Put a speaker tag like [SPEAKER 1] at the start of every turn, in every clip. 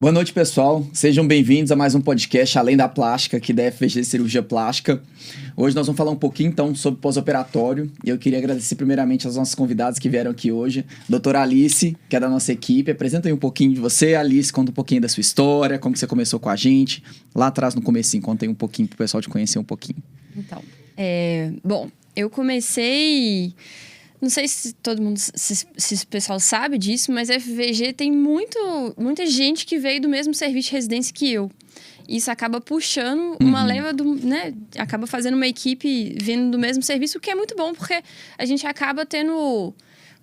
[SPEAKER 1] Boa noite, pessoal. Sejam bem-vindos a mais um podcast Além da Plástica, aqui da FVG Cirurgia Plástica. Hoje nós vamos falar um pouquinho, então, sobre pós-operatório. E eu queria agradecer primeiramente aos nossos convidados que vieram aqui hoje. Doutora Alice, que é da nossa equipe. Apresenta aí um pouquinho de você, Alice. Conta um pouquinho da sua história, como você começou com a gente. Lá atrás, no começo, conta aí um pouquinho para o pessoal te conhecer um pouquinho.
[SPEAKER 2] Então, é... bom, eu comecei... Não sei se todo mundo, se, se o pessoal sabe disso, mas a FVG tem muito, muita gente que veio do mesmo serviço de residência que eu. Isso acaba puxando uma uhum. leva do, né? Acaba fazendo uma equipe vindo do mesmo serviço, o que é muito bom, porque a gente acaba tendo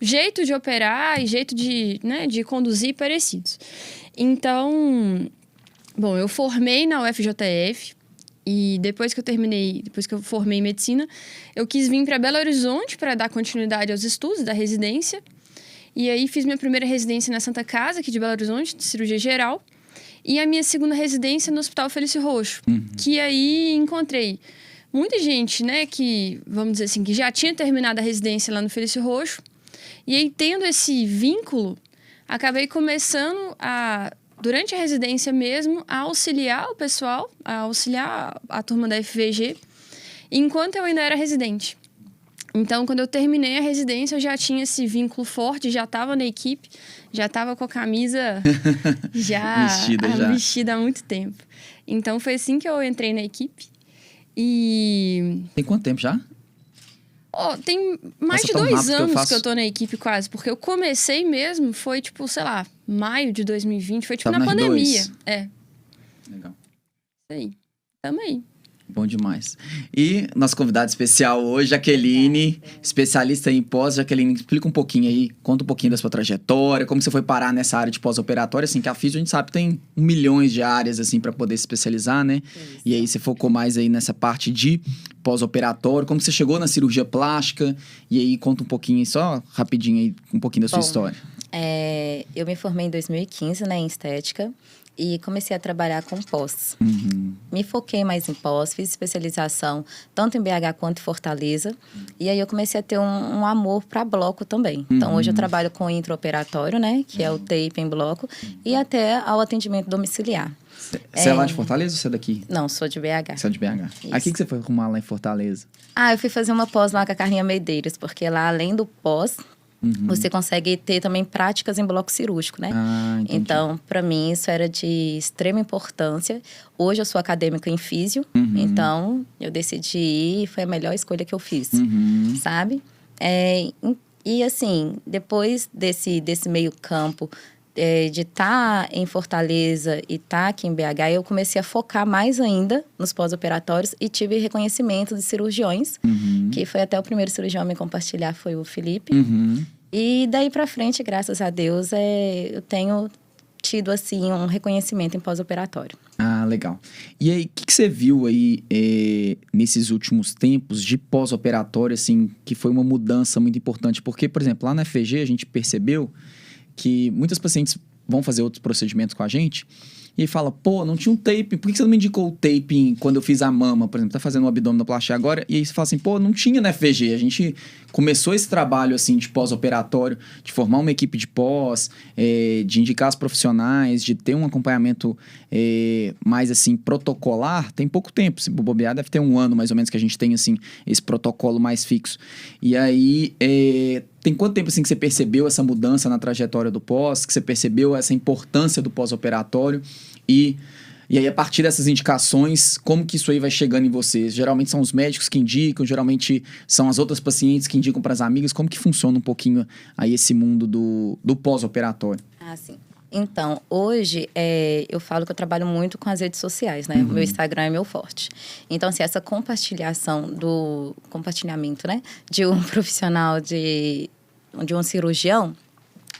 [SPEAKER 2] jeito de operar e jeito de, né, de conduzir parecidos. Então, bom, eu formei na UFJF, e depois que eu terminei, depois que eu formei medicina, eu quis vir para Belo Horizonte para dar continuidade aos estudos da residência. E aí fiz minha primeira residência na Santa Casa, aqui de Belo Horizonte, de cirurgia geral. E a minha segunda residência no Hospital Felício Roxo, uhum. que aí encontrei muita gente, né, que, vamos dizer assim, que já tinha terminado a residência lá no Felício Roxo. E aí, tendo esse vínculo, acabei começando a durante a residência mesmo, a auxiliar o pessoal, a auxiliar a turma da FVG, enquanto eu ainda era residente. Então, quando eu terminei a residência, eu já tinha esse vínculo forte, já estava na equipe, já estava com a camisa já vestida, já vestida há muito tempo. Então, foi assim que eu entrei na equipe. E.
[SPEAKER 1] Tem quanto tempo já?
[SPEAKER 2] Oh, tem mais Nossa, de dois anos que eu, faço... que eu tô na equipe quase, porque eu comecei mesmo, foi tipo, sei lá, maio de 2020, foi tipo Tava na pandemia. Dois. É. Legal. Isso aí. Tamo aí.
[SPEAKER 1] Bom demais. E nosso convidado especial hoje, Jaqueline, especialista em pós. Jaqueline, explica um pouquinho aí, conta um pouquinho da sua trajetória, como você foi parar nessa área de pós-operatório, assim, que a FISIO a gente sabe tem milhões de áreas, assim, para poder se especializar, né? E aí você focou mais aí nessa parte de pós-operatório, como você chegou na cirurgia plástica, e aí conta um pouquinho, só rapidinho aí, um pouquinho da sua Bom, história.
[SPEAKER 3] É, eu me formei em 2015, né, em estética e comecei a trabalhar com pós. Uhum. Me foquei mais em pós, fiz especialização tanto em BH quanto em Fortaleza. Uhum. E aí eu comecei a ter um, um amor para bloco também. Uhum. Então hoje eu uhum. trabalho com intraoperatório, né, que é o tape em bloco, e até ao atendimento domiciliar.
[SPEAKER 1] Você é, é lá de Fortaleza ou você é daqui?
[SPEAKER 3] Não, sou de BH.
[SPEAKER 1] Você é de BH. Isso. Aqui que você foi arrumar lá em Fortaleza?
[SPEAKER 3] Ah, eu fui fazer uma pós lá com a Carlinha Medeiros, porque lá além do pós, Uhum. Você consegue ter também práticas em bloco cirúrgico, né? Ah, então, para mim, isso era de extrema importância. Hoje eu sou acadêmica em físio, uhum. então eu decidi ir, foi a melhor escolha que eu fiz, uhum. sabe? É, e assim, depois desse, desse meio campo, é, de estar tá em Fortaleza e estar tá aqui em BH, eu comecei a focar mais ainda nos pós-operatórios e tive reconhecimento de cirurgiões, uhum. que foi até o primeiro cirurgião a me compartilhar, foi o Felipe. Uhum. E daí para frente, graças a Deus, é, eu tenho tido assim um reconhecimento em pós-operatório.
[SPEAKER 1] Ah, legal. E aí, o que, que, você viu aí é, nesses últimos tempos de pós-operatório, assim, que foi uma mudança muito importante? Porque, por exemplo, lá na FG a gente percebeu que muitas pacientes vão fazer outros procedimentos com a gente e fala, pô, não tinha um tape, por que você não me indicou o tape quando eu fiz a mama, por exemplo, tá fazendo o abdominoplastia agora, e aí você fala assim, pô, não tinha na FVG, a gente começou esse trabalho, assim, de pós-operatório, de formar uma equipe de pós, é, de indicar os profissionais, de ter um acompanhamento é, mais, assim, protocolar, tem pouco tempo, se bobear deve ter um ano, mais ou menos, que a gente tem, assim, esse protocolo mais fixo. E aí, é, tem quanto tempo assim que você percebeu essa mudança na trajetória do pós, que você percebeu essa importância do pós-operatório e e aí, a partir dessas indicações, como que isso aí vai chegando em vocês? Geralmente são os médicos que indicam, geralmente são as outras pacientes que indicam para as amigas. Como que funciona um pouquinho aí esse mundo do, do pós-operatório?
[SPEAKER 3] Ah, sim. Então, hoje é, eu falo que eu trabalho muito com as redes sociais, né? Uhum. Meu Instagram é meu forte. Então, assim, essa compartilhação do compartilhamento, né? De um profissional de, de um cirurgião,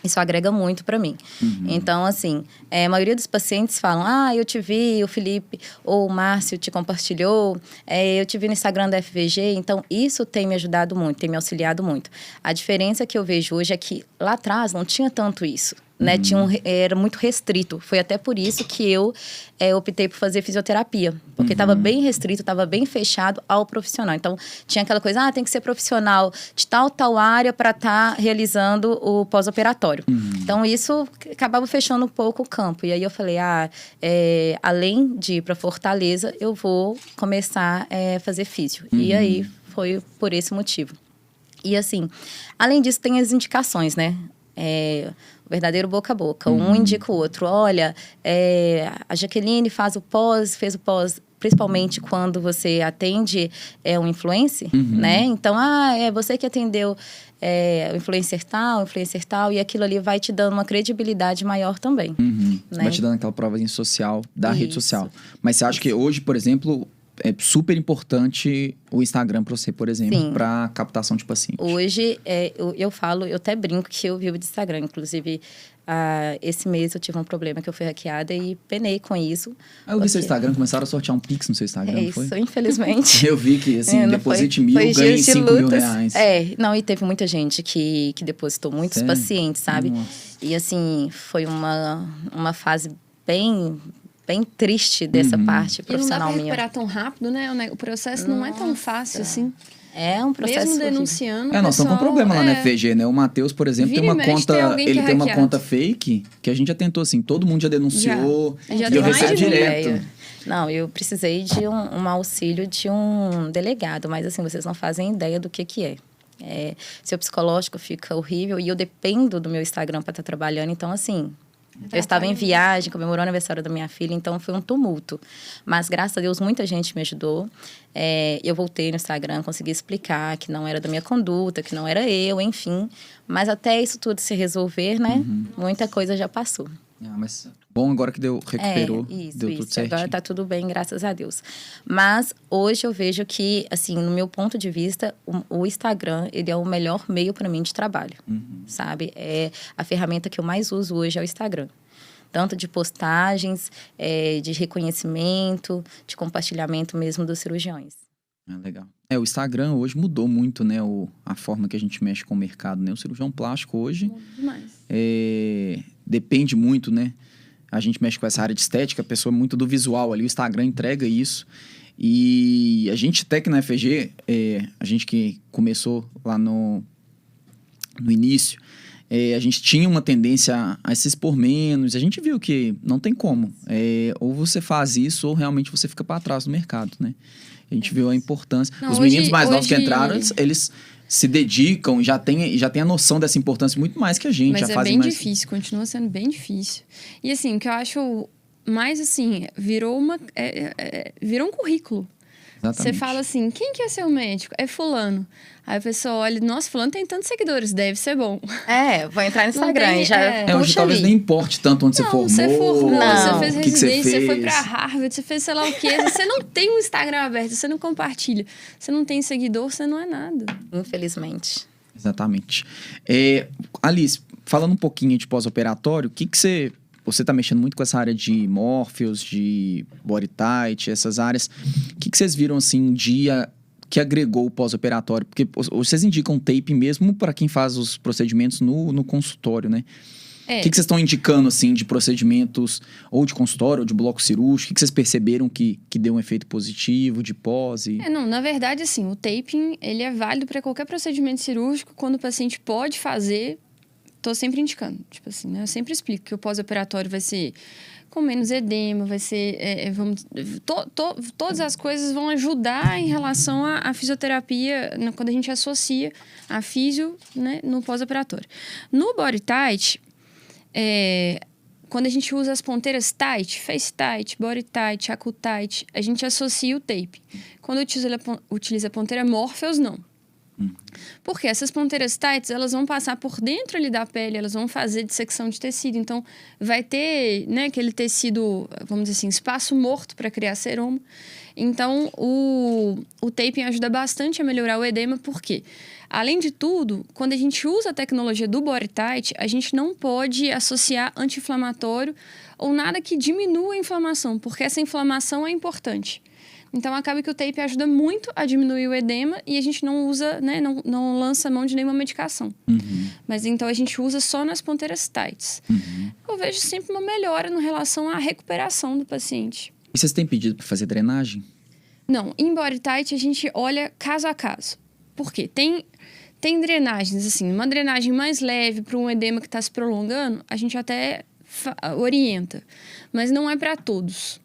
[SPEAKER 3] isso agrega muito para mim. Uhum. Então, assim, é, a maioria dos pacientes falam: Ah, eu te vi, o Felipe ou o Márcio te compartilhou, é, eu te vi no Instagram da FVG. Então, isso tem me ajudado muito, tem me auxiliado muito. A diferença que eu vejo hoje é que lá atrás não tinha tanto isso. Né? Uhum. Tinha um, era muito restrito. Foi até por isso que eu é, optei por fazer fisioterapia. Porque estava uhum. bem restrito, estava bem fechado ao profissional. Então, tinha aquela coisa, ah, tem que ser profissional de tal, tal área para estar tá realizando o pós-operatório. Uhum. Então, isso acabava fechando um pouco o campo. E aí eu falei, ah, é, além de ir para Fortaleza, eu vou começar a é, fazer físio. E uhum. aí foi por esse motivo. E assim, além disso, tem as indicações, né? É, verdadeiro boca a boca. Um uhum. indica o outro. Olha, é, a Jaqueline faz o pós, fez o pós principalmente quando você atende é, um influencer, uhum. né? Então, ah, é você que atendeu é, o influencer tal, o influencer tal, e aquilo ali vai te dando uma credibilidade maior também.
[SPEAKER 1] Uhum. Né? Vai te dando aquela prova social da Isso. rede social. Mas você acha que hoje, por exemplo, é super importante o Instagram para você, por exemplo, para captação de pacientes.
[SPEAKER 3] Hoje, é, eu, eu falo, eu até brinco que eu vivo de Instagram. Inclusive, ah, esse mês eu tive um problema que eu fui hackeada e penei com isso.
[SPEAKER 1] Ah, eu vi seu Instagram, começaram a sortear um Pix no seu Instagram,
[SPEAKER 3] é isso, foi? infelizmente.
[SPEAKER 1] eu vi que, assim, é, deposite foi, mil, foi ganhe cinco mil reais.
[SPEAKER 3] É, não, e teve muita gente que, que depositou, muitos Sério? pacientes, sabe? Nossa. E, assim, foi uma, uma fase bem bem triste dessa uhum. parte profissional minha.
[SPEAKER 2] E não dá pra recuperar tão rápido, né? O processo Nossa. não é tão fácil assim.
[SPEAKER 3] É um processo.
[SPEAKER 2] Mesmo denunciando.
[SPEAKER 1] É, nós estamos com um problema é... lá na FG, né? O Matheus, por exemplo, tem uma conta. Tem ele tem uma conta fake que a gente já tentou assim, todo mundo já denunciou. Já. já e eu recebo direto.
[SPEAKER 3] Não, eu precisei de um, um, auxílio de um delegado, mas assim, vocês não fazem ideia do que, que é. é seu psicológico fica horrível e eu dependo do meu Instagram para estar tá trabalhando, então assim, eu estava em viagem, comemorando o aniversário da minha filha, então foi um tumulto. Mas graças a Deus muita gente me ajudou. É, eu voltei no Instagram, consegui explicar que não era da minha conduta, que não era eu, enfim. Mas até isso tudo se resolver, né? Uhum. Muita coisa já passou.
[SPEAKER 1] Ah, mas bom agora que deu, recuperou,
[SPEAKER 3] é, isso,
[SPEAKER 1] deu
[SPEAKER 3] isso.
[SPEAKER 1] tudo certo.
[SPEAKER 3] Agora tá tudo bem, graças a Deus. Mas hoje eu vejo que, assim, no meu ponto de vista, o, o Instagram, ele é o melhor meio para mim de trabalho, uhum. sabe? É a ferramenta que eu mais uso hoje é o Instagram. Tanto de postagens, é, de reconhecimento, de compartilhamento mesmo dos cirurgiões.
[SPEAKER 1] É legal. É, o Instagram hoje mudou muito, né? O, a forma que a gente mexe com o mercado, né? O cirurgião plástico hoje... É, depende muito, né? A gente mexe com essa área de estética, a pessoa é muito do visual ali, o Instagram entrega isso. E a gente até que na FG, é, a gente que começou lá no, no início, é, a gente tinha uma tendência a se expor menos. A gente viu que não tem como. É, ou você faz isso, ou realmente você fica para trás do mercado, né? A gente viu a importância. Não, Os hoje, meninos mais hoje... novos que entraram, eles se dedicam, já tem, já tem a noção dessa importância muito mais que a gente.
[SPEAKER 2] Mas
[SPEAKER 1] é
[SPEAKER 2] bem
[SPEAKER 1] mais...
[SPEAKER 2] difícil, continua sendo bem difícil. E assim, o que eu acho mais assim, virou uma. É, é, é virou um currículo. Exatamente. Você fala assim, quem que é seu médico? É fulano. Aí a pessoa olha, nossa, fulano tem tantos seguidores, deve ser bom.
[SPEAKER 3] É, vou entrar no Instagram tem, e já
[SPEAKER 1] É, é hoje talvez nem importe tanto onde
[SPEAKER 2] não,
[SPEAKER 1] você formou.
[SPEAKER 2] Você formou, não. você fez residência, você, você, foi pra Harvard, você fez sei lá o quê. você não tem um Instagram aberto, você não compartilha, você não tem seguidor, você não é nada.
[SPEAKER 3] Infelizmente.
[SPEAKER 1] Exatamente. É, Alice, falando um pouquinho de pós-operatório, o que, que você você está mexendo muito com essa área de Morpheus, de Body Tight, essas áreas. O que, que vocês viram assim de que agregou o pós-operatório? Porque vocês indicam tape mesmo para quem faz os procedimentos no, no consultório, né? É. O que, que vocês estão indicando, assim, de procedimentos ou de consultório ou de bloco cirúrgico? O que, que vocês perceberam que, que deu um efeito positivo, de pós? E...
[SPEAKER 2] É, não, na verdade, assim, o taping, ele é válido para qualquer procedimento cirúrgico quando o paciente pode fazer tô sempre indicando. Tipo assim, né? Eu sempre explico que o pós-operatório vai ser com menos edema, vai ser. É, é vamos, to, to, todas as coisas vão ajudar em relação à, à fisioterapia, né, quando a gente associa a físio né, no pós-operatório. No body tight, é, quando a gente usa as ponteiras tight, face tight, body tight, acu tight, a gente associa o tape. Quando utiliza, utiliza a ponteira Morpheus, não. Porque essas ponteiras tights, elas vão passar por dentro ali da pele, elas vão fazer dissecção de tecido. Então, vai ter né, aquele tecido, vamos dizer assim, espaço morto para criar seroma. Então, o, o taping ajuda bastante a melhorar o edema, porque, além de tudo, quando a gente usa a tecnologia do body tight, a gente não pode associar anti-inflamatório ou nada que diminua a inflamação, porque essa inflamação é importante. Então acaba que o tape ajuda muito a diminuir o edema e a gente não usa, né, não, não lança mão de nenhuma medicação. Uhum. Mas então a gente usa só nas ponteiras tights. Uhum. Eu vejo sempre uma melhora no relação à recuperação do paciente.
[SPEAKER 1] E vocês têm pedido para fazer drenagem?
[SPEAKER 2] Não, em body tight a gente olha caso a caso. Por quê? Tem tem drenagens assim, uma drenagem mais leve para um edema que está se prolongando, a gente até orienta, mas não é para todos.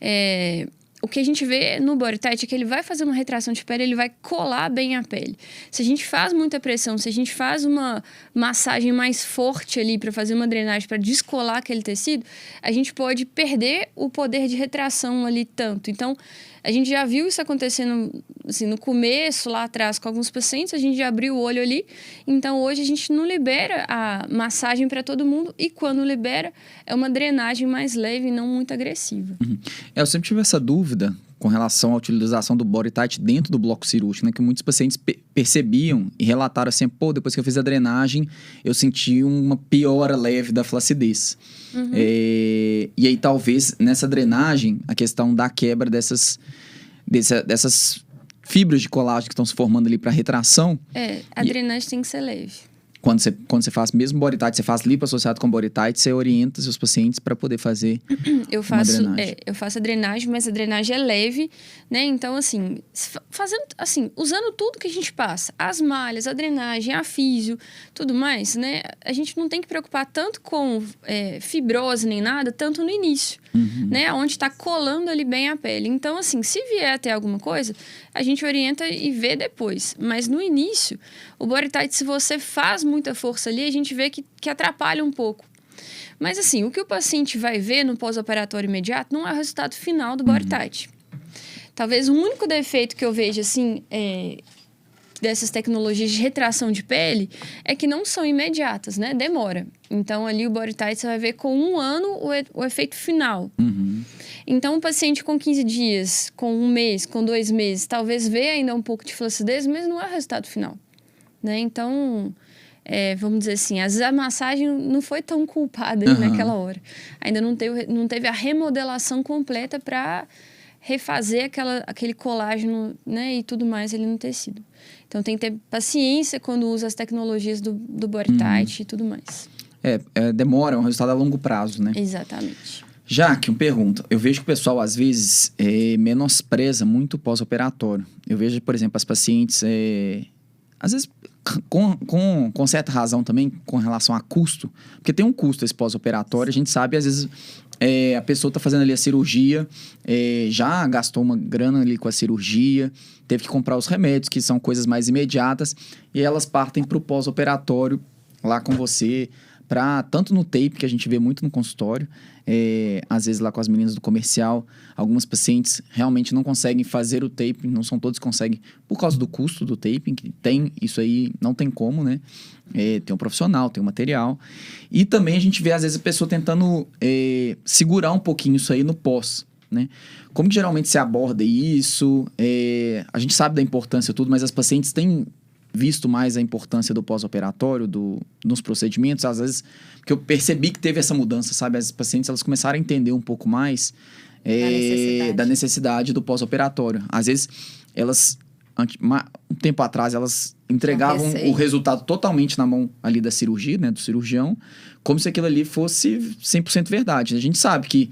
[SPEAKER 2] É, o que a gente vê no body tight é que ele vai fazer uma retração de pele, ele vai colar bem a pele. Se a gente faz muita pressão, se a gente faz uma massagem mais forte ali para fazer uma drenagem para descolar aquele tecido, a gente pode perder o poder de retração ali tanto. Então, a gente já viu isso acontecendo assim, no começo, lá atrás, com alguns pacientes, a gente já abriu o olho ali. Então, hoje a gente não libera a massagem para todo mundo e quando libera, é uma drenagem mais leve e não muito agressiva.
[SPEAKER 1] Uhum. É, eu sempre tive essa dúvida com relação à utilização do body tight dentro do bloco cirúrgico, né? Que muitos pacientes pe percebiam e relataram assim, pô, depois que eu fiz a drenagem, eu senti uma piora leve da flacidez. Uhum. É, e aí, talvez, nessa drenagem, a questão da quebra dessas, dessa, dessas fibras de colágeno que estão se formando ali para retração.
[SPEAKER 2] É, a drenagem tem que ser leve
[SPEAKER 1] quando você, quando você faz mesmo body tight, você faz lipo associado com body tight, você orienta seus pacientes para poder fazer
[SPEAKER 2] eu faço, drenagem. É, eu faço a drenagem, mas a drenagem é leve, né? Então, assim, fazendo, assim, usando tudo que a gente passa, as malhas, a drenagem, a físio, tudo mais, né? A gente não tem que preocupar tanto com é, fibrose nem nada, tanto no início, uhum. né? Onde está colando ali bem a pele. Então, assim, se vier até alguma coisa, a gente orienta e vê depois. Mas no início, o body tight, se você faz muita força ali, a gente vê que, que atrapalha um pouco. Mas assim, o que o paciente vai ver no pós-operatório imediato não é o resultado final do body uhum. tight. Talvez o único defeito que eu vejo, assim, é, dessas tecnologias de retração de pele é que não são imediatas, né? Demora. Então, ali o body tight você vai ver com um ano o, e, o efeito final. Uhum. Então, um paciente com 15 dias, com um mês, com dois meses, talvez vê ainda um pouco de flacidez, mas não é o resultado final. Né? Então, é, vamos dizer assim, às vezes a massagem não foi tão culpada uhum. naquela hora. Ainda não teve, não teve a remodelação completa para refazer aquela, aquele colágeno né, e tudo mais ali no tecido. Então tem que ter paciência quando usa as tecnologias do, do body tight uhum. e tudo mais.
[SPEAKER 1] É, é, demora, é um resultado a longo prazo, né?
[SPEAKER 2] Exatamente.
[SPEAKER 1] Jaque, uma pergunta. Eu vejo que o pessoal, às vezes, é, menospreza muito pós-operatório. Eu vejo, por exemplo, as pacientes, é, às vezes, com, com, com certa razão também, com relação a custo, porque tem um custo esse pós-operatório, a gente sabe, às vezes, é, a pessoa está fazendo ali a cirurgia, é, já gastou uma grana ali com a cirurgia, teve que comprar os remédios, que são coisas mais imediatas, e elas partem para o pós-operatório lá com você, para tanto no tape, que a gente vê muito no consultório, é, às vezes lá com as meninas do comercial, algumas pacientes realmente não conseguem fazer o taping, não são todos conseguem por causa do custo do taping, que tem, isso aí não tem como, né? É, tem um profissional, tem um material. E também a gente vê, às vezes, a pessoa tentando é, segurar um pouquinho isso aí no pós, né? Como que geralmente se aborda isso? É, a gente sabe da importância tudo, mas as pacientes têm visto mais a importância do pós-operatório, do, nos procedimentos, às vezes, que eu percebi que teve essa mudança, sabe? As pacientes, elas começaram a entender um pouco mais é, da, necessidade. da necessidade do pós-operatório. Às vezes, elas, um tempo atrás, elas entregavam o resultado totalmente na mão ali da cirurgia, né? Do cirurgião, como se aquilo ali fosse 100% verdade. A gente sabe que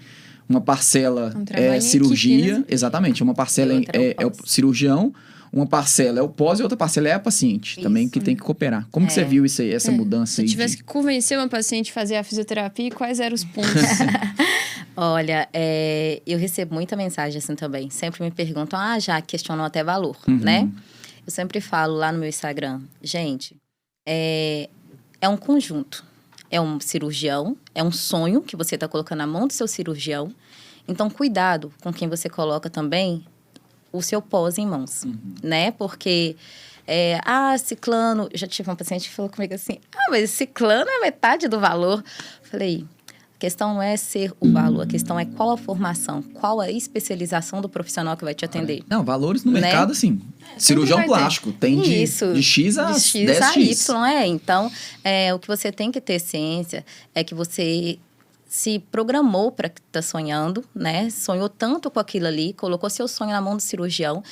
[SPEAKER 1] uma parcela um é cirurgia, equipe, né? exatamente, uma parcela é, é, é o cirurgião, uma parcela é o pós e outra parcela é a paciente isso. também que tem que cooperar. Como é. que você é. viu isso aí, essa é. mudança
[SPEAKER 2] Se
[SPEAKER 1] aí?
[SPEAKER 2] Se tivesse de... que convencer uma paciente a fazer a fisioterapia, quais eram os pontos?
[SPEAKER 3] Olha, é, eu recebo muita mensagem assim também. Sempre me perguntam, ah, já questionam até valor, uhum. né? Eu sempre falo lá no meu Instagram, gente, é, é um conjunto. É um cirurgião, é um sonho que você está colocando na mão do seu cirurgião. Então, cuidado com quem você coloca também o seu pós em mãos, uhum. né? Porque é, ah, ciclano, já tive uma paciente que falou comigo assim: "Ah, mas ciclano é metade do valor". Falei: a questão não é ser o valor, a questão é qual a formação, qual a especialização do profissional que vai te atender.
[SPEAKER 1] Não, valores no né? mercado, assim. Cirurgião plástico, tem de, Isso, de X a, de X a Y.
[SPEAKER 3] É. Então, é, o que você tem que ter ciência é que você se programou para estar tá sonhando, né? Sonhou tanto com aquilo ali, colocou seu sonho na mão do cirurgião.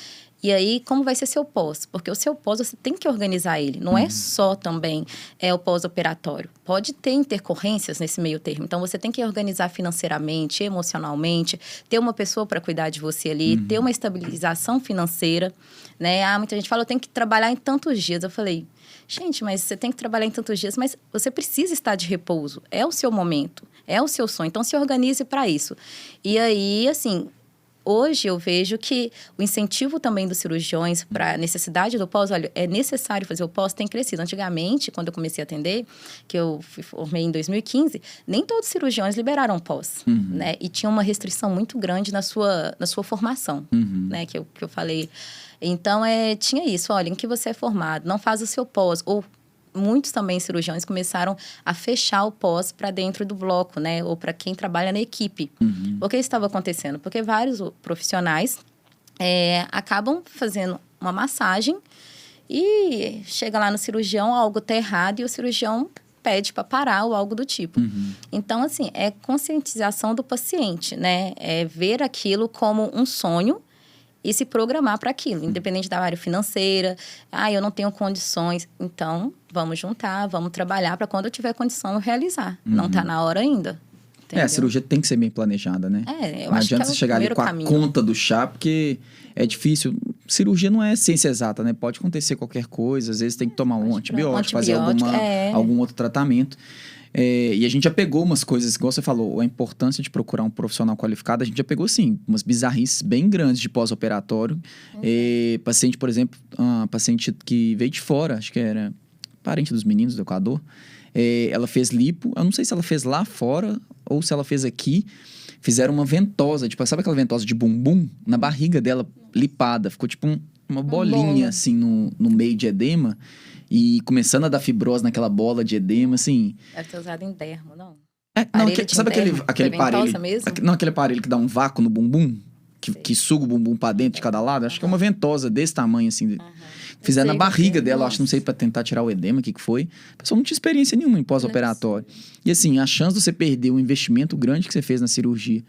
[SPEAKER 3] E aí, como vai ser seu pós? Porque o seu pós você tem que organizar ele. Não é uhum. é só também é o pós-operatório. Pode ter intercorrências nesse meio termo. Então, você tem que organizar financeiramente, emocionalmente, ter uma pessoa para cuidar de você ali, uhum. ter uma estabilização financeira, né? Ah, muita gente fala, eu tenho que trabalhar em tantos dias. Eu falei, gente, mas você tem que trabalhar em tantos dias, mas você precisa estar de repouso. É o seu momento, é o seu sonho. Então, se organize para isso. E aí, assim, hoje eu vejo que o incentivo também dos cirurgiões para a necessidade do pós, olha, é necessário fazer o pós, tem crescido. Antigamente, quando eu comecei a atender, que eu formei em 2015, nem todos os cirurgiões liberaram pós, uhum. né? E tinha uma restrição muito grande na sua, na sua formação, uhum. né? Que eu, que eu falei. Então, é, tinha isso, olha, em que você é formado, não faz o seu pós, ou muitos também cirurgiões começaram a fechar o pós para dentro do bloco, né? Ou para quem trabalha na equipe. Uhum. O que estava acontecendo? Porque vários profissionais é, acabam fazendo uma massagem e chega lá no cirurgião, algo está errado e o cirurgião pede para parar ou algo do tipo. Uhum. Então, assim, é conscientização do paciente, né? É ver aquilo como um sonho e se programar para aquilo, independente da área financeira. Ah, eu não tenho condições. Então, vamos juntar, vamos trabalhar para quando eu tiver condição eu realizar. Uhum. Não está na hora ainda.
[SPEAKER 1] Entendeu? É, a cirurgia tem que ser bem planejada, né?
[SPEAKER 3] É, eu
[SPEAKER 1] não
[SPEAKER 3] acho
[SPEAKER 1] adianta
[SPEAKER 3] que é
[SPEAKER 1] você chegar ali com a conta do chá, porque é difícil. Cirurgia não é ciência exata, né? Pode acontecer qualquer coisa, às vezes tem que tomar um antibiótico, antibiótico fazer alguma, é. algum outro tratamento. É, e a gente já pegou umas coisas, igual você falou, a importância de procurar um profissional qualificado, a gente já pegou, sim, umas bizarrices bem grandes de pós-operatório. Uhum. É, paciente, por exemplo, uma paciente que veio de fora, acho que era parente dos meninos do Equador, é, ela fez lipo, eu não sei se ela fez lá fora ou se ela fez aqui, fizeram uma ventosa, tipo, sabe aquela ventosa de bumbum? Na barriga dela, lipada, ficou tipo um, uma bolinha, assim, no, no meio de edema. E começando a dar fibrose naquela bola de edema, assim.
[SPEAKER 3] Deve ter usado em dermo, não?
[SPEAKER 1] É, não, que, sabe aquele, aquele aparelho. Mesmo? Não, aquele aparelho que dá um vácuo no bumbum? Que, que suga o bumbum pra dentro de cada lado? Acho uhum. que é uma ventosa desse tamanho, assim. Uhum. Fizeram na barriga dela, acho, não sei, para tentar tirar o edema, o que, que foi. A pessoa não tinha experiência nenhuma em pós-operatório. E assim, a chance de você perder um investimento grande que você fez na cirurgia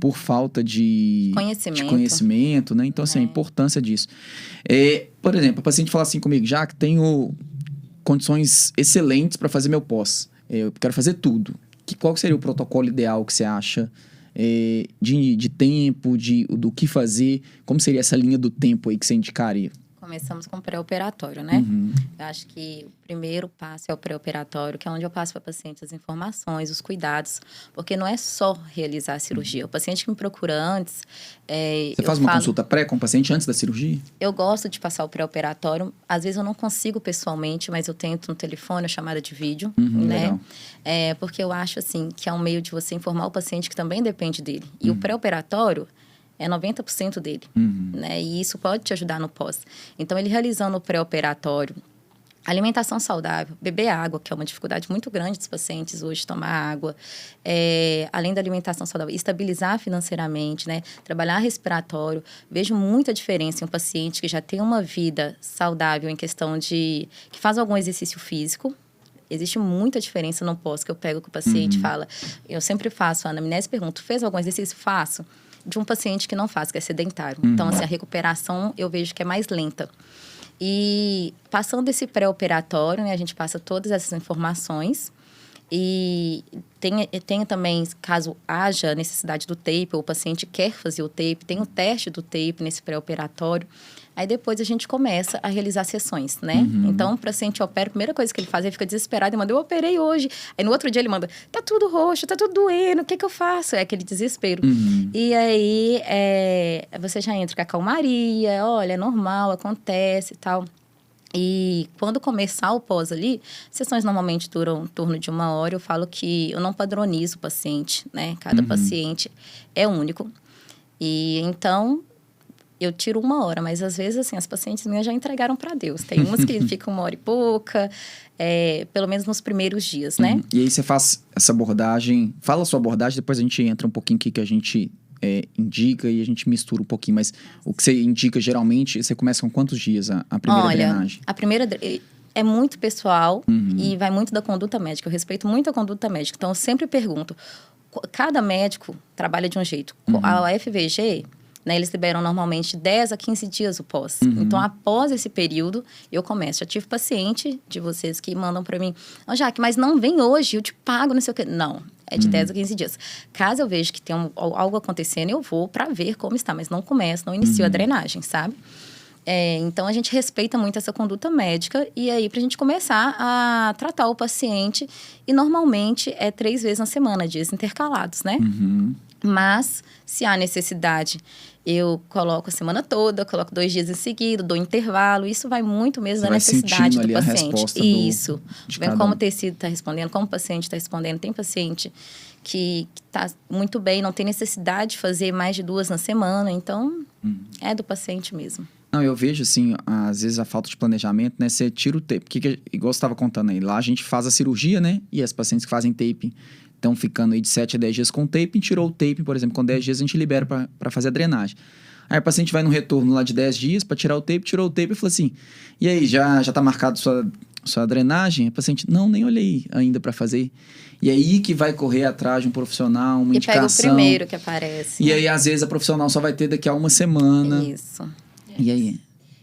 [SPEAKER 1] por falta de
[SPEAKER 3] conhecimento,
[SPEAKER 1] de conhecimento né? Então, assim, é. a importância disso. É, por exemplo, a paciente fala assim comigo, já que tenho condições excelentes para fazer meu pós, é, eu quero fazer tudo. Que, qual seria o protocolo ideal que você acha? É, de, de tempo, de, do que fazer, como seria essa linha do tempo aí que você indicaria?
[SPEAKER 3] Começamos com o pré-operatório, né? Uhum. Eu acho que o primeiro passo é o pré-operatório, que é onde eu passo para o paciente as informações, os cuidados, porque não é só realizar a cirurgia. O paciente que me procura antes. É,
[SPEAKER 1] Você faz uma falo, consulta pré com o paciente antes da cirurgia?
[SPEAKER 3] Eu gosto de passar o pré-operatório. Às vezes eu não consigo pessoalmente, mas eu tento no telefone, a chamada de vídeo, uhum, né? É, porque eu acho assim que é um meio de você informar o paciente que também depende dele. E uhum. o pré-operatório é 90% dele, uhum. né? E isso pode te ajudar no pós. Então, ele realizando o pré-operatório, alimentação saudável, beber água, que é uma dificuldade muito grande dos pacientes hoje, tomar água, é, além da alimentação saudável, estabilizar financeiramente, né? Trabalhar respiratório. Vejo muita diferença em um paciente que já tem uma vida saudável em questão de... que faz algum exercício físico, existe muita diferença no pós que eu pego com o paciente uhum. fala. Eu sempre faço a anamnese pergunto, fez algum exercício? Faço de um paciente que não faz, que é sedentário. Uhum. Então, assim, a recuperação eu vejo que é mais lenta. E passando esse pré-operatório, né, a gente passa todas essas informações. E tem, tem também, caso haja necessidade do tape, ou o paciente quer fazer o tape, tem o teste do tape nesse pré-operatório. Aí depois a gente começa a realizar sessões, né? Uhum. Então, o paciente opera, a primeira coisa que ele faz, ele fica desesperado e manda, eu operei hoje. Aí no outro dia ele manda, tá tudo roxo, tá tudo doendo, o que que eu faço? É aquele desespero. Uhum. E aí é, você já entra com a calmaria, olha, é normal, acontece e tal. E quando começar o pós ali, sessões normalmente duram em torno de uma hora. Eu falo que eu não padronizo o paciente, né? Cada uhum. paciente é único. E então eu tiro uma hora, mas às vezes, assim, as pacientes minhas já entregaram para Deus. Tem umas que ficam uma hora e pouca, é, pelo menos nos primeiros dias, né? Uhum.
[SPEAKER 1] E aí você faz essa abordagem, fala a sua abordagem, depois a gente entra um pouquinho aqui que a gente é, indica e a gente mistura um pouquinho, mas o que você indica geralmente, você começa com quantos dias a, a primeira
[SPEAKER 3] Olha,
[SPEAKER 1] drenagem?
[SPEAKER 3] A primeira é muito pessoal uhum. e vai muito da conduta médica. Eu respeito muito a conduta médica, então eu sempre pergunto cada médico trabalha de um jeito. Uhum. A UFVG, né, eles liberam normalmente 10 a 15 dias o pós. Uhum. Então, após esse período, eu começo. Já tive paciente de vocês que mandam para mim, oh, Jaque, mas não vem hoje, eu te pago, não sei o quê. Não, é de uhum. 10 a 15 dias. Caso eu veja que tem um, algo acontecendo, eu vou para ver como está, mas não começo, não inicio uhum. a drenagem, sabe? É, então a gente respeita muito essa conduta médica e aí para a gente começar a tratar o paciente e normalmente é três vezes na semana, dias intercalados, né? Uhum. Mas se há necessidade, eu coloco a semana toda, coloco dois dias em seguida, dou intervalo. Isso vai muito mesmo Você da necessidade do paciente. Isso. Vendo como o tecido está respondendo, como o paciente está respondendo. Tem paciente que está muito bem, não tem necessidade de fazer mais de duas na semana. Então, hum. é do paciente mesmo.
[SPEAKER 1] Não, eu vejo, assim, às vezes a falta de planejamento, né? Você tira o tape. Porque, igual você estava contando aí, lá a gente faz a cirurgia, né? E as pacientes que fazem tape estão ficando aí de 7 a 10 dias com tape. Tirou o tape, por exemplo, com 10 dias a gente libera para fazer a drenagem. Aí o paciente vai no retorno lá de 10 dias para tirar o tape, tirou o tape e falou assim: e aí, já, já tá marcado sua, sua drenagem? O paciente, não, nem olhei ainda para fazer. E aí que vai correr atrás de um profissional, uma e indicação.
[SPEAKER 3] pega o primeiro que aparece.
[SPEAKER 1] E aí, às vezes, a profissional só vai ter daqui a uma semana.
[SPEAKER 3] Isso.
[SPEAKER 1] E aí?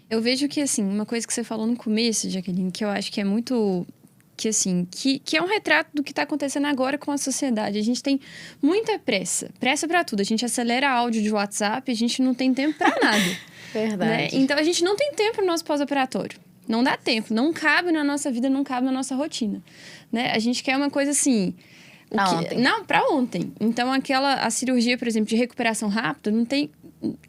[SPEAKER 2] Eu vejo que, assim, uma coisa que você falou no começo, Jaqueline, que eu acho que é muito que assim, que, que é um retrato do que está acontecendo agora com a sociedade. A gente tem muita pressa, pressa para tudo. A gente acelera áudio de WhatsApp, a gente não tem tempo para nada.
[SPEAKER 3] Verdade. Né?
[SPEAKER 2] Então a gente não tem tempo no nosso pós-operatório. Não dá tempo, não cabe na nossa vida, não cabe na nossa rotina, né? A gente quer uma coisa assim,
[SPEAKER 3] que...
[SPEAKER 2] Não, para ontem. Então, aquela a cirurgia, por exemplo, de recuperação rápida, não tem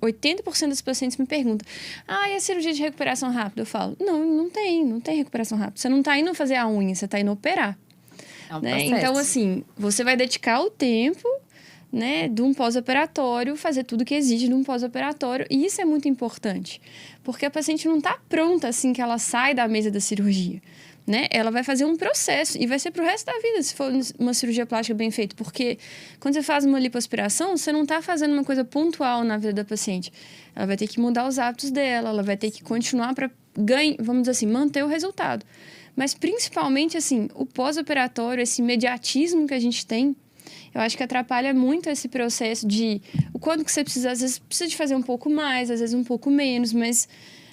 [SPEAKER 2] 80% dos pacientes me perguntam: ah, e a cirurgia de recuperação rápida? Eu falo: não, não tem, não tem recuperação rápida. Você não está indo fazer a unha, você está indo operar.
[SPEAKER 3] É um
[SPEAKER 2] né? Então, assim, você vai dedicar o tempo né, de um pós-operatório, fazer tudo que exige de um pós-operatório. E isso é muito importante, porque a paciente não está pronta assim que ela sai da mesa da cirurgia né? Ela vai fazer um processo e vai ser para o resto da vida se for uma cirurgia plástica bem feita, porque quando você faz uma lipoaspiração, você não está fazendo uma coisa pontual na vida da paciente. Ela vai ter que mudar os hábitos dela, ela vai ter que continuar para ganhar, vamos dizer assim, manter o resultado. Mas principalmente assim, o pós-operatório, esse imediatismo que a gente tem, eu acho que atrapalha muito esse processo de o quanto que você precisa, às vezes precisa de fazer um pouco mais, às vezes um pouco menos, mas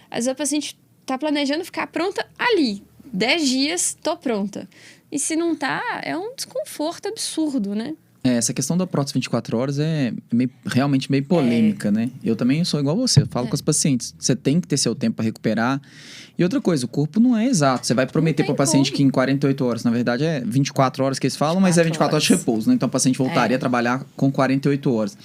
[SPEAKER 2] às vezes a paciente está planejando ficar pronta ali, 10 dias, tô pronta. E se não tá, é um desconforto absurdo, né?
[SPEAKER 1] É, essa questão da prótese 24 horas é meio, realmente meio polêmica, é. né? Eu também sou igual você, eu falo é. com os pacientes. Você tem que ter seu tempo para recuperar. E outra coisa, o corpo não é exato. Você vai prometer para o paciente que em 48 horas, na verdade é 24 horas que eles falam, mas é 24 horas. horas de repouso, né? Então o paciente voltaria é. a trabalhar com 48 horas.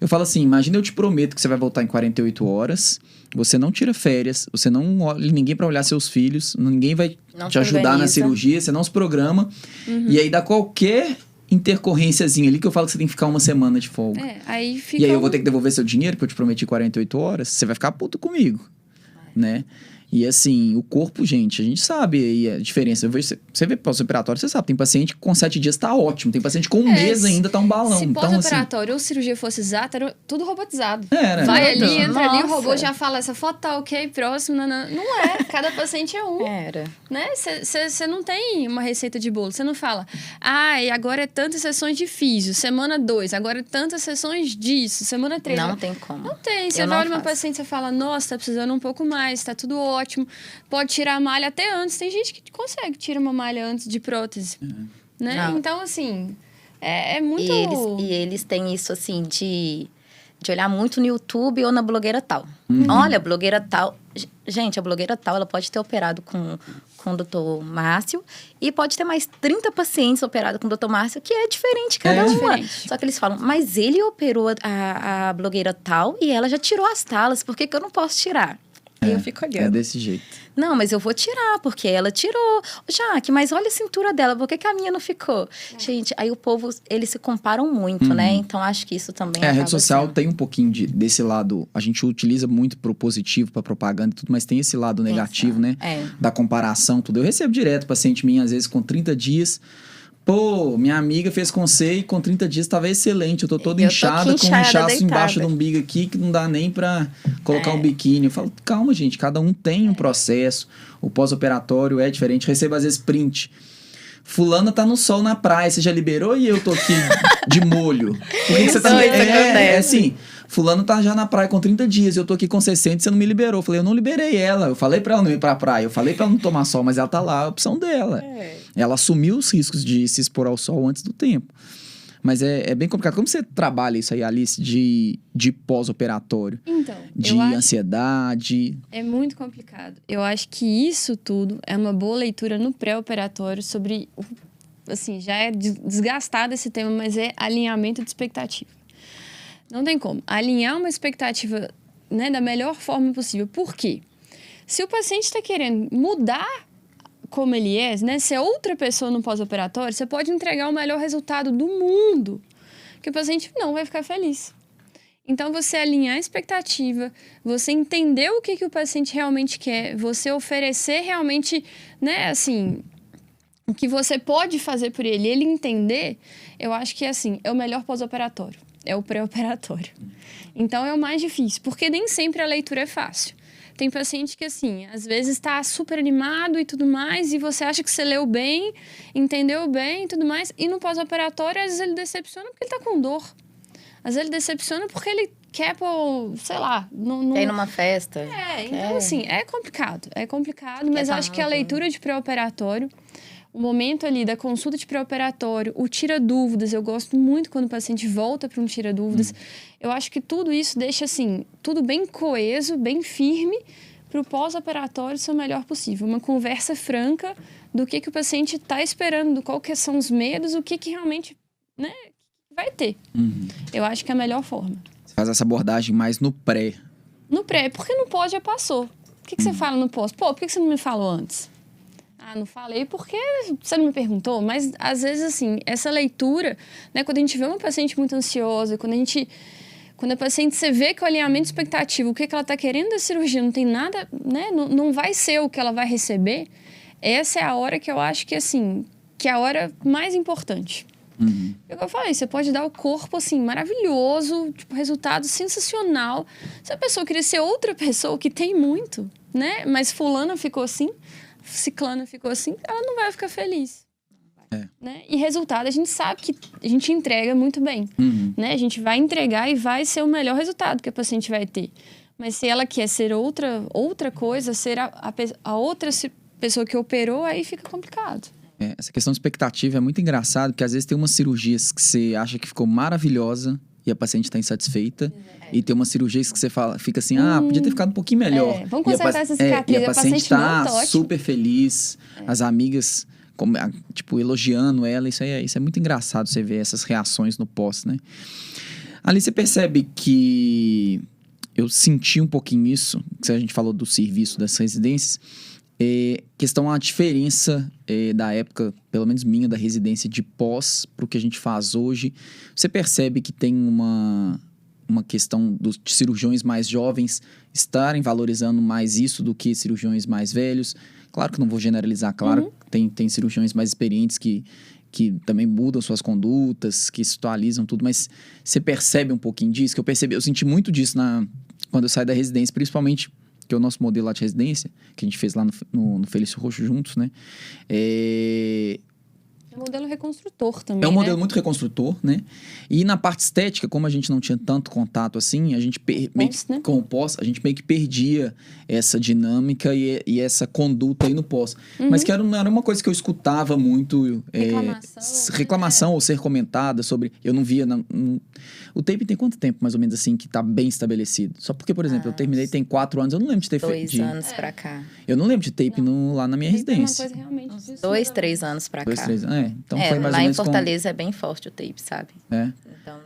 [SPEAKER 1] Eu falo assim: imagina eu te prometo que você vai voltar em 48 horas, você não tira férias, você não olha ninguém para olhar seus filhos, ninguém vai não te ajudar organiza. na cirurgia, você não se programa. Uhum. E aí dá qualquer intercorrênciazinha ali que eu falo que você tem que ficar uma semana de folga.
[SPEAKER 2] É, aí fica
[SPEAKER 1] e aí eu vou ter que devolver seu dinheiro que eu te prometi 48 horas, você vai ficar puto comigo, né? E assim, o corpo, gente, a gente sabe aí a diferença. Você vê pós-operatório, você sabe, tem paciente que com sete dias tá ótimo, tem paciente com um é, mês ainda tá um balão. Se
[SPEAKER 2] então, pós-operatório
[SPEAKER 1] assim,
[SPEAKER 2] ou cirurgia fosse exata, era tudo robotizado.
[SPEAKER 1] Era,
[SPEAKER 2] Vai ali, entra Nossa. ali, o robô já fala, essa foto tá ok, próximo, não, não. não é, cada paciente é um.
[SPEAKER 3] Era.
[SPEAKER 2] Né? Você não tem uma receita de bolo, você não fala, ah, e agora é tantas sessões de físio, semana dois, agora é tantas sessões disso, semana três.
[SPEAKER 3] Não tem como.
[SPEAKER 2] Não tem, você vai olhar uma paciente e fala, nossa, tá precisando um pouco mais, tá tudo ótimo ótimo. Pode tirar a malha até antes. Tem gente que consegue tirar uma malha antes de prótese. Uhum. Né? Então, assim, é, é muito.
[SPEAKER 3] E eles, e eles têm isso, assim, de, de olhar muito no YouTube ou na blogueira tal. Uhum. Olha, blogueira tal. Gente, a blogueira tal, ela pode ter operado com, com o doutor Márcio e pode ter mais 30 pacientes operados com o doutor Márcio, que é diferente cada é. uma. Diferente. Só que eles falam, mas ele operou a, a blogueira tal e ela já tirou as talas, por que, que eu não posso tirar? Aí eu é, fico olhando.
[SPEAKER 1] É desse jeito.
[SPEAKER 3] Não, mas eu vou tirar, porque ela tirou. Jaque, mas olha a cintura dela, por que, que a minha não ficou? É. Gente, aí o povo, eles se comparam muito, né? uhum. né? Então acho que isso também
[SPEAKER 1] É, a rede social sendo... tem um pouquinho de, desse lado. A gente utiliza muito pro positivo, pra propaganda e tudo, mas tem esse lado negativo, né?
[SPEAKER 3] É.
[SPEAKER 1] Da comparação, tudo. Eu recebo direto paciente minha, às vezes, com 30 dias. Pô, minha amiga fez com e com 30 dias estava excelente. Eu tô toda inchada, com um inchaço deitada. embaixo do umbigo aqui que não dá nem para colocar é. um biquíni. Eu falo, calma, gente, cada um tem um processo. O pós-operatório é diferente. Recebo às vezes print Fulana tá no sol na praia, você já liberou e eu tô aqui de molho. Por que, que você tá. É, é assim. Fulano tá já na praia com 30 dias, eu tô aqui com 60 e você não me liberou. Eu falei, eu não liberei ela. Eu falei pra ela não ir pra praia, eu falei pra ela não tomar sol, mas ela tá lá, a opção dela. É. Ela assumiu os riscos de se expor ao sol antes do tempo. Mas é, é bem complicado. Como você trabalha isso aí, Alice, de, de pós-operatório?
[SPEAKER 2] Então.
[SPEAKER 1] De ansiedade?
[SPEAKER 2] É muito complicado. Eu acho que isso tudo é uma boa leitura no pré-operatório sobre. Assim, já é desgastado esse tema, mas é alinhamento de expectativa. Não tem como. Alinhar uma expectativa né, da melhor forma possível. Por quê? Se o paciente está querendo mudar como ele é, né, ser outra pessoa no pós-operatório, você pode entregar o melhor resultado do mundo, que o paciente não vai ficar feliz. Então, você alinhar a expectativa, você entender o que, que o paciente realmente quer, você oferecer realmente, né, assim, o que você pode fazer por ele, ele entender, eu acho que, assim, é o melhor pós-operatório é o pré-operatório. Então é o mais difícil, porque nem sempre a leitura é fácil. Tem paciente que, assim, às vezes está super animado e tudo mais, e você acha que você leu bem, entendeu bem e tudo mais, e no pós-operatório, às vezes ele decepciona porque ele está com dor. Às vezes ele decepciona porque ele quer, pô, sei lá.
[SPEAKER 3] Não, não... Tem numa festa.
[SPEAKER 2] É, então, assim, é complicado. É complicado, mas acho que a leitura de pré-operatório o momento ali da consulta de pré-operatório, o tira-dúvidas, eu gosto muito quando o paciente volta para um tira-dúvidas. Hum. Eu acho que tudo isso deixa, assim, tudo bem coeso, bem firme, para o pós-operatório ser o melhor possível. Uma conversa franca do que, que o paciente está esperando, qual que são os medos, o que, que realmente né, vai ter. Uhum. Eu acho que é a melhor forma.
[SPEAKER 1] Você faz essa abordagem mais no pré.
[SPEAKER 2] No pré, porque no pós já passou. O que, que uhum. você fala no pós? Pô, por que, que você não me falou antes? Ah, não falei porque você não me perguntou, mas às vezes, assim, essa leitura, né, quando a gente vê uma paciente muito ansiosa, quando a gente. Quando a paciente você vê que o alinhamento de expectativa, o que, que ela está querendo da cirurgia, não tem nada, né? Não, não vai ser o que ela vai receber. Essa é a hora que eu acho que, assim, que é a hora mais importante. Uhum. É eu falei, você pode dar o corpo, assim, maravilhoso, tipo, resultado sensacional. Se a pessoa queria ser outra pessoa, que tem muito, né? Mas fulana ficou assim, ciclano ficou assim, ela não vai ficar feliz. É. Né? E resultado, a gente sabe que a gente entrega muito bem. Uhum. Né? A gente vai entregar e vai ser o melhor resultado que a paciente vai ter. Mas se ela quer ser outra, outra coisa, ser a, a, a outra pessoa que operou, aí fica complicado.
[SPEAKER 1] É, essa questão de expectativa é muito engraçado, porque às vezes tem umas cirurgias que você acha que ficou maravilhosa e a paciente está insatisfeita. É. E tem uma cirurgia que você fala, fica assim, ah, podia ter ficado um pouquinho melhor. É,
[SPEAKER 2] vamos consertar essa cicatriz.
[SPEAKER 1] É, e a, paciente está tá super feliz, é. as amigas, como, tipo, elogiando ela. Isso, é, isso é muito engraçado você ver essas reações no pós, né? Ali você percebe que eu senti um pouquinho isso, que a gente falou do serviço das residências, é, questão a diferença é, da época, pelo menos minha, da residência de pós para o que a gente faz hoje. Você percebe que tem uma, uma questão dos cirurgiões mais jovens estarem valorizando mais isso do que cirurgiões mais velhos. Claro que não vou generalizar, claro, uhum. tem, tem cirurgiões mais experientes que, que também mudam suas condutas, que se atualizam tudo, mas você percebe um pouquinho disso, que eu percebi, eu senti muito disso na, quando eu saí da residência, principalmente que é o nosso modelo lá de residência, que a gente fez lá no, no, no Felício Roxo juntos, né? É,
[SPEAKER 2] modelo reconstrutor também.
[SPEAKER 1] É um modelo né? muito reconstrutor, né? E na parte estética, como a gente não tinha tanto contato assim, a gente per... pós, né? com o pós, a gente meio que perdia essa dinâmica e, e essa conduta aí no pós. Uhum. Mas que era, era uma coisa que eu escutava muito.
[SPEAKER 2] Reclamação.
[SPEAKER 1] É, reclamação é. ou ser comentada sobre. Eu não via. Não, não, o tape tem quanto tempo, mais ou menos, assim, que tá bem estabelecido? Só porque, por exemplo, ah, eu terminei tem quatro anos, eu não lembro de ter
[SPEAKER 3] feito.
[SPEAKER 1] Dois
[SPEAKER 3] de... anos pra cá.
[SPEAKER 1] Eu não lembro de tape no, lá na minha residência.
[SPEAKER 2] É uma coisa realmente.
[SPEAKER 3] Dois, três anos pra
[SPEAKER 1] dois,
[SPEAKER 3] cá.
[SPEAKER 1] Três, é, então é, foi mais
[SPEAKER 3] lá
[SPEAKER 1] ou menos
[SPEAKER 3] em Fortaleza com... é bem forte o tape, sabe?
[SPEAKER 1] É.
[SPEAKER 3] Então,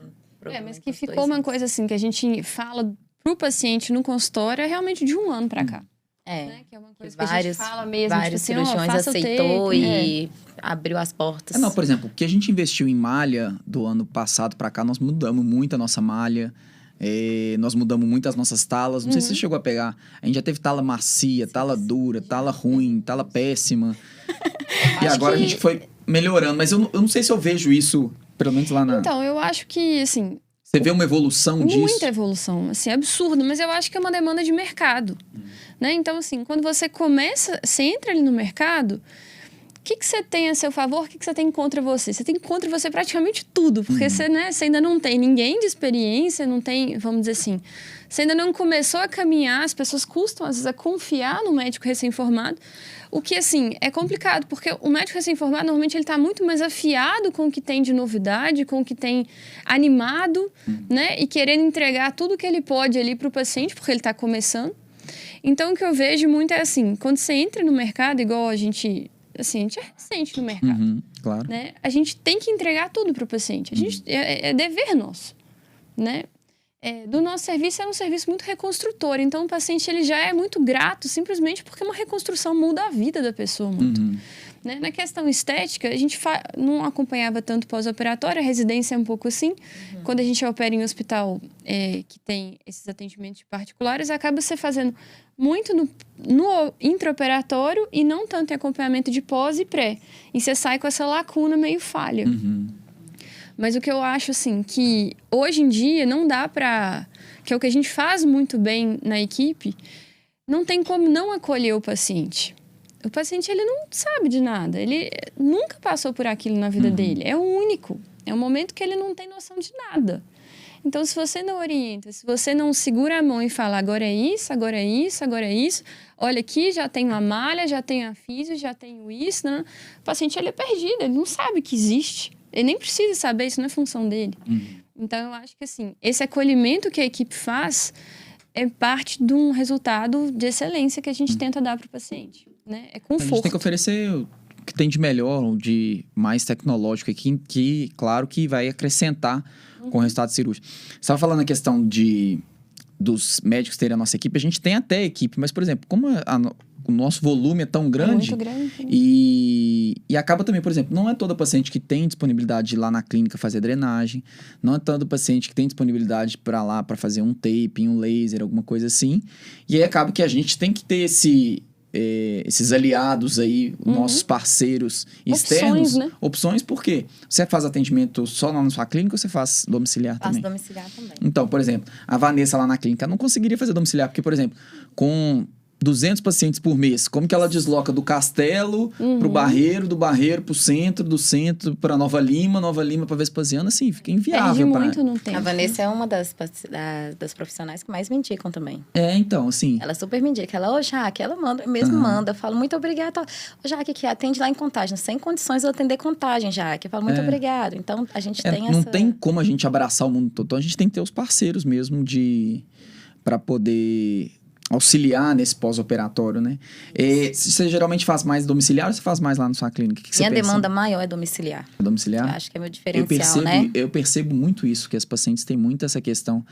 [SPEAKER 2] é, mas que ficou uma coisa assim, que a gente fala pro paciente no consultório é realmente de um ano pra cá.
[SPEAKER 3] É. Né? Que é uma
[SPEAKER 2] coisa vários, que a gente fala mesmo, tipo
[SPEAKER 3] vários
[SPEAKER 2] tipo assim,
[SPEAKER 3] cirurgiões aceitou e é. abriu as portas.
[SPEAKER 1] É, não, por exemplo, o que a gente investiu em malha do ano passado para cá, nós mudamos muito a nossa malha. É, nós mudamos muito as nossas talas. Não uhum. sei se você uhum. chegou a pegar. A gente já teve tala macia, tala dura, tala ruim, tala péssima. e agora que... a gente foi melhorando. Mas eu, eu não sei se eu vejo isso, pelo menos lá na.
[SPEAKER 2] Então, eu acho que, assim,
[SPEAKER 1] você vê uma evolução
[SPEAKER 2] Muita
[SPEAKER 1] disso?
[SPEAKER 2] Muita evolução, assim, absurdo, mas eu acho que é uma demanda de mercado, hum. né? Então, assim, quando você começa, você entra ali no mercado, que, que você tem a seu favor, o que, que você tem contra você? Você tem contra você praticamente tudo, porque uhum. você, né, você ainda não tem ninguém de experiência, não tem, vamos dizer assim, você ainda não começou a caminhar, as pessoas custam às vezes a confiar no médico recém-formado, o que, assim, é complicado, porque o médico recém-formado, normalmente, ele está muito mais afiado com o que tem de novidade, com o que tem animado, uhum. né? E querendo entregar tudo que ele pode ali para o paciente, porque ele está começando. Então, o que eu vejo muito é assim, quando você entra no mercado, igual a gente assim, a gente é recente no mercado.
[SPEAKER 1] Uhum, claro.
[SPEAKER 2] Né? A gente tem que entregar tudo para o paciente. A gente, uhum. é, é, dever nosso, né? É, do nosso serviço é um serviço muito reconstrutor. Então, o paciente ele já é muito grato simplesmente porque uma reconstrução muda a vida da pessoa muito. Uhum. Né? Na questão estética, a gente não acompanhava tanto pós-operatório, a residência é um pouco assim. Uhum. Quando a gente opera em hospital é, que tem esses atendimentos particulares, acaba se fazendo muito no, no intraoperatório e não tanto em acompanhamento de pós e pré. E você sai com essa lacuna meio falha.
[SPEAKER 1] Uhum.
[SPEAKER 2] Mas o que eu acho, assim, que hoje em dia não dá para Que é o que a gente faz muito bem na equipe, não tem como não acolher o paciente. O paciente ele não sabe de nada, ele nunca passou por aquilo na vida uhum. dele, é o único. É um momento que ele não tem noção de nada. Então, se você não orienta, se você não segura a mão e fala agora é isso, agora é isso, agora é isso, olha aqui, já tenho a malha, já tenho a física, já tenho isso, né? o paciente ele é perdido, ele não sabe que existe. Ele nem precisa saber, isso não é função dele.
[SPEAKER 1] Uhum.
[SPEAKER 2] Então, eu acho que assim, esse acolhimento que a equipe faz é parte de um resultado de excelência que a gente uhum. tenta dar para o paciente. Né? É conforto. A
[SPEAKER 1] gente tem que oferecer que tem de melhor, de mais tecnológico aqui, que, claro, que vai acrescentar uhum. com o resultado cirúrgico. Você estava falando a questão de dos médicos terem a nossa equipe, a gente tem até equipe, mas, por exemplo, como a, a, o nosso volume é tão grande,
[SPEAKER 2] é grande
[SPEAKER 1] e, e acaba também, por exemplo, não é todo paciente que tem disponibilidade de ir lá na clínica fazer drenagem, não é todo paciente que tem disponibilidade para lá para fazer um tape, um laser, alguma coisa assim, e aí acaba que a gente tem que ter esse é, esses aliados aí, uhum. nossos parceiros externos.
[SPEAKER 2] Opções, né?
[SPEAKER 1] Opções, por quê? Você faz atendimento só lá na sua clínica ou você faz domiciliar
[SPEAKER 3] Faço
[SPEAKER 1] também?
[SPEAKER 3] Faço domiciliar também.
[SPEAKER 1] Então, por exemplo, a Vanessa lá na clínica não conseguiria fazer domiciliar, porque, por exemplo, com 200 pacientes por mês. Como que ela desloca do Castelo uhum. pro Barreiro, do Barreiro pro centro, do centro para Nova Lima, Nova Lima para Vespasiano, assim, fica inviável.
[SPEAKER 2] Perde muito no tempo.
[SPEAKER 3] A Vanessa é uma das, das profissionais que mais me indicam também.
[SPEAKER 1] É, então, assim.
[SPEAKER 3] Ela super me indica. Ela, ô, oh, Jaque, ela manda, mesmo uhum. manda. Eu falo, muito obrigada. Ô, Jaque, que atende lá em contagem. Sem condições de eu atender contagem, Jaque. Eu falo, muito é. obrigado. Então, a gente é, tem
[SPEAKER 1] não
[SPEAKER 3] essa...
[SPEAKER 1] tem como a gente abraçar o mundo todo. Então, a gente tem que ter os parceiros mesmo de... para poder auxiliar nesse pós-operatório, né? E, você geralmente faz mais domiciliar ou você faz mais lá na sua clínica? Que
[SPEAKER 3] Minha demanda maior é domiciliar.
[SPEAKER 1] Domiciliar?
[SPEAKER 3] Eu acho que é meu diferencial,
[SPEAKER 1] eu percebo,
[SPEAKER 3] né?
[SPEAKER 1] Eu percebo muito isso, que as pacientes têm muito essa questão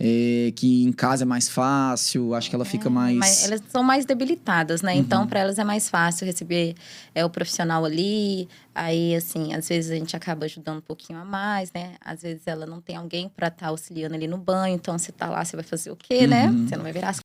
[SPEAKER 1] é, que em casa é mais fácil, acho que ela fica é, mais...
[SPEAKER 3] Elas são mais debilitadas, né? Então, uhum. Então, para elas é mais fácil receber é, o profissional ali. Aí, assim, às vezes a gente acaba ajudando um pouquinho a mais, né? Às vezes ela não tem alguém para estar tá auxiliando ali no banho. Então, você tá lá, você vai fazer o quê, né? uhum. né? Você não vai virar as